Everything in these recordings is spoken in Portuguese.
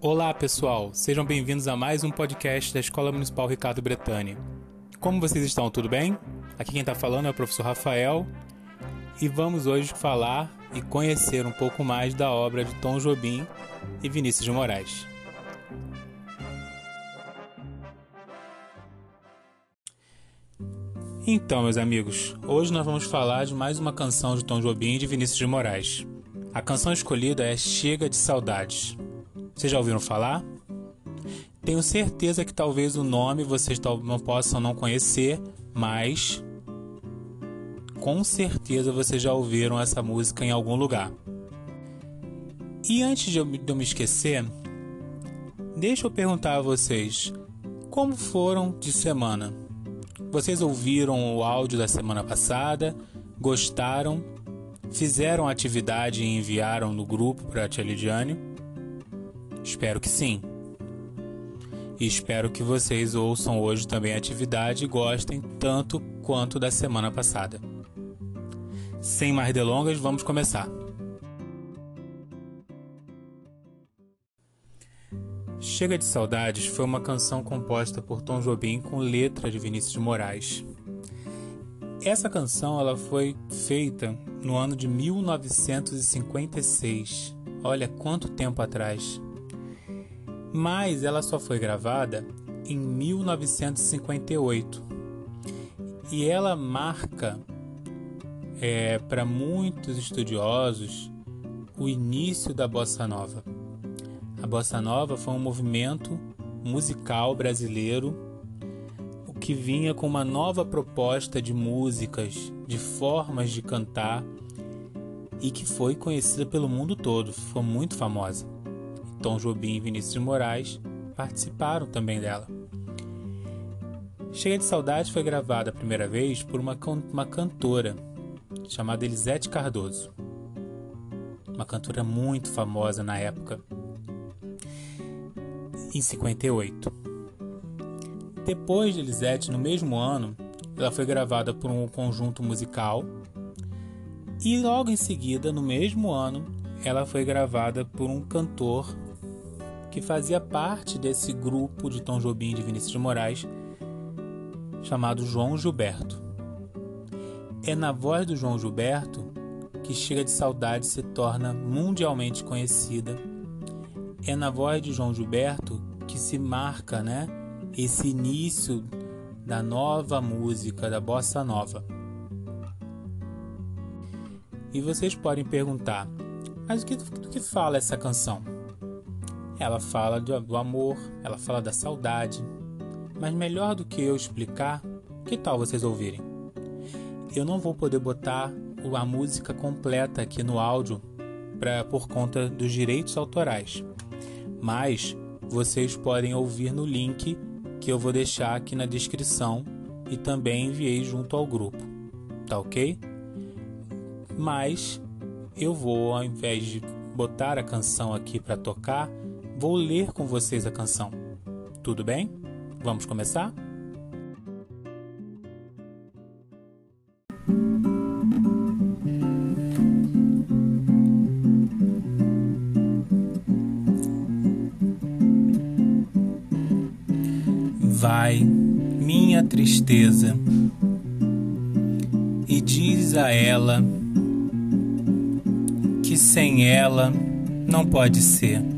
Olá, pessoal. Sejam bem-vindos a mais um podcast da Escola Municipal Ricardo Bretani. Como vocês estão? Tudo bem? Aqui quem está falando é o professor Rafael e vamos hoje falar e conhecer um pouco mais da obra de Tom Jobim e Vinícius de Moraes. Então, meus amigos, hoje nós vamos falar de mais uma canção de Tom Jobim e de Vinícius de Moraes. A canção escolhida é Chega de Saudades. Vocês já ouviram falar? Tenho certeza que talvez o nome vocês não possam não conhecer, mas com certeza vocês já ouviram essa música em algum lugar. E antes de eu, me esquecer, deixa eu perguntar a vocês: como foram de semana? Vocês ouviram o áudio da semana passada? Gostaram? Fizeram atividade e enviaram no grupo para a Tia Lidiane? Espero que sim. E espero que vocês ouçam hoje também a atividade e gostem tanto quanto da semana passada. Sem mais delongas, vamos começar. Chega de Saudades foi uma canção composta por Tom Jobim com letra de Vinícius de Moraes. Essa canção ela foi feita no ano de 1956. Olha quanto tempo atrás mas ela só foi gravada em 1958 e ela marca é, para muitos estudiosos o início da bossa nova. A bossa nova foi um movimento musical brasileiro que vinha com uma nova proposta de músicas, de formas de cantar e que foi conhecida pelo mundo todo, foi muito famosa. Tom Jobim e Vinícius de Moraes participaram também dela. Cheia de Saudade foi gravada a primeira vez por uma, uma cantora chamada Elisete Cardoso, uma cantora muito famosa na época, em 58. Depois de Elisete, no mesmo ano, ela foi gravada por um conjunto musical e logo em seguida, no mesmo ano, ela foi gravada por um cantor que fazia parte desse grupo de Tom Jobim e de Vinícius de Moraes, chamado João Gilberto. É na voz do João Gilberto que Chega de Saudade se torna mundialmente conhecida. É na voz de João Gilberto que se marca, né, esse início da nova música, da bossa nova. E vocês podem perguntar, mas o que, do que fala essa canção? Ela fala do amor, ela fala da saudade. Mas melhor do que eu explicar, que tal vocês ouvirem? Eu não vou poder botar a música completa aqui no áudio pra, por conta dos direitos autorais, mas vocês podem ouvir no link que eu vou deixar aqui na descrição e também enviei junto ao grupo, tá ok? Mas eu vou, ao invés de botar a canção aqui para tocar, vou ler com vocês a canção. Tudo bem? Vamos começar? Vai, minha tristeza, e diz a ela que sem ela não pode ser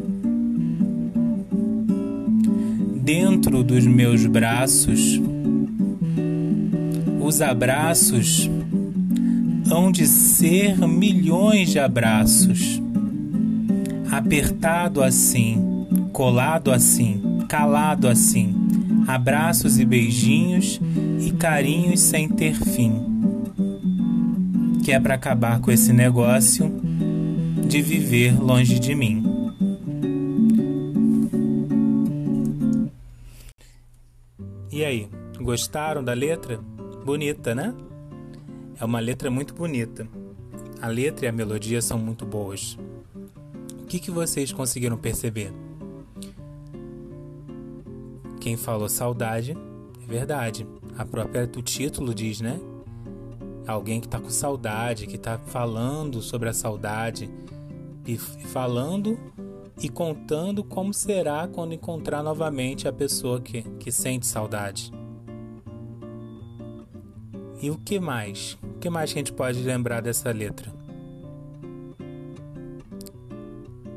Dentro dos meus braços. Os abraços hão de ser milhões de abraços, apertado assim, colado assim, calado assim, abraços e beijinhos e carinhos sem ter fim. Que é para acabar com esse negócio de viver longe de mim. E aí, gostaram da letra? Bonita, né? É uma letra muito bonita. A letra e a melodia são muito boas. O que, que vocês conseguiram perceber? Quem falou saudade, é verdade. A própria o título diz, né? Alguém que está com saudade, que está falando sobre a saudade e falando e contando como será quando encontrar novamente a pessoa que, que sente saudade. E o que mais? O que mais que a gente pode lembrar dessa letra?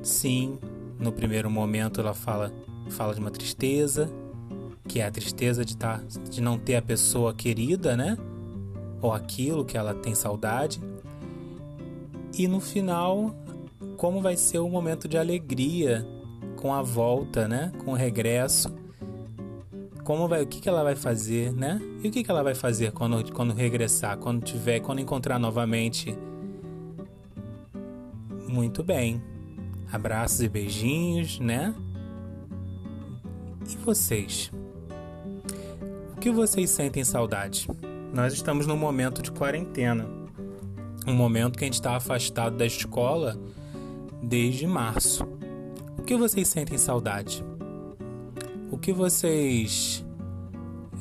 Sim, no primeiro momento ela fala, fala de uma tristeza, que é a tristeza de, tá, de não ter a pessoa querida, né? Ou aquilo que ela tem saudade. E no final como vai ser o momento de alegria com a volta, né? Com o regresso. Como vai, o que, que ela vai fazer, né? E o que, que ela vai fazer quando, quando regressar, quando tiver, quando encontrar novamente? Muito bem. Abraços e beijinhos, né? E vocês? O que vocês sentem saudade? Nós estamos num momento de quarentena. Um momento que a gente está afastado da escola desde março. O que vocês sentem saudade? O que vocês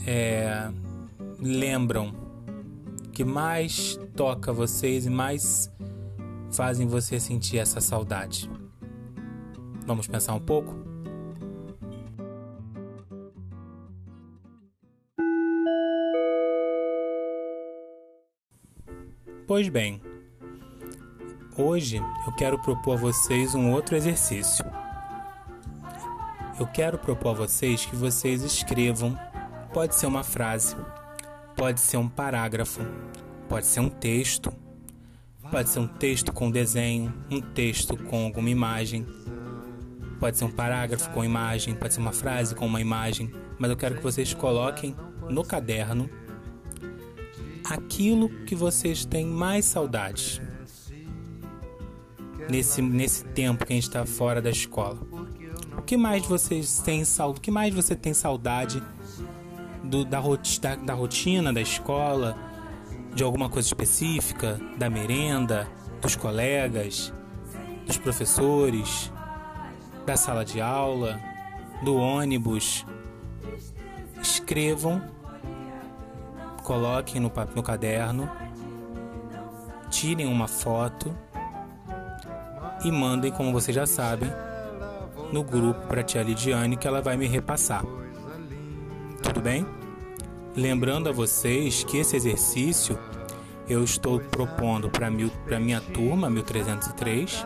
é, lembram que mais toca vocês e mais fazem você sentir essa saudade? Vamos pensar um pouco? Pois bem, Hoje eu quero propor a vocês um outro exercício. Eu quero propor a vocês que vocês escrevam, pode ser uma frase, pode ser um parágrafo, pode ser um texto, pode ser um texto com desenho, um texto com alguma imagem, pode ser um parágrafo com imagem, pode ser uma frase com uma imagem, mas eu quero que vocês coloquem no caderno aquilo que vocês têm mais saudades nesse, nesse tempo que a gente está fora da escola? O que mais vocês têm saudade? O que mais você tem saudade do, da, da, da rotina da escola, de alguma coisa específica, da merenda, dos colegas, dos professores, da sala de aula, do ônibus? Escrevam, coloquem no, no caderno, tirem uma foto e mandem, como vocês já sabem, no grupo para a tia Lidiane que ela vai me repassar. Tudo bem? Lembrando a vocês que esse exercício eu estou propondo para minha turma 1303,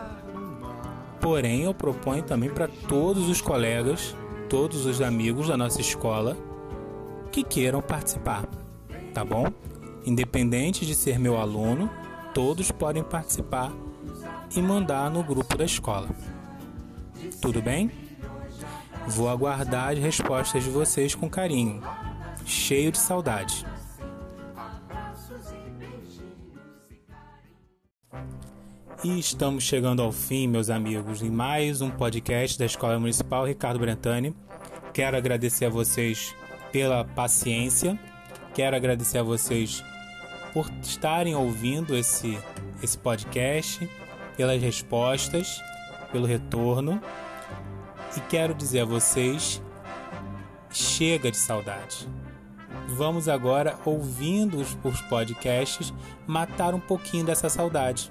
porém eu proponho também para todos os colegas, todos os amigos da nossa escola que queiram participar, tá bom? Independente de ser meu aluno, todos podem participar e mandar no grupo da escola. Tudo bem? Vou aguardar as respostas de vocês com carinho, cheio de saudade. E estamos chegando ao fim, meus amigos, em mais um podcast da Escola Municipal Ricardo Brentani. Quero agradecer a vocês pela paciência, quero agradecer a vocês por estarem ouvindo esse, esse podcast pelas respostas, pelo retorno. E quero dizer a vocês: chega de saudade. Vamos agora, ouvindo os, os podcasts, matar um pouquinho dessa saudade,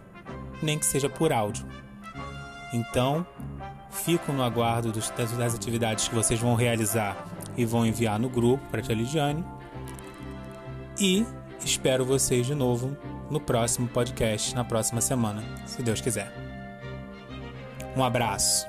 nem que seja por áudio. Então, fico no aguardo dos, das, das, atividades que vocês vão realizar e vão enviar no grupo para a Tia Lidiane. E espero vocês de novo no próximo podcast, na próxima semana, se Deus quiser. Um abraço.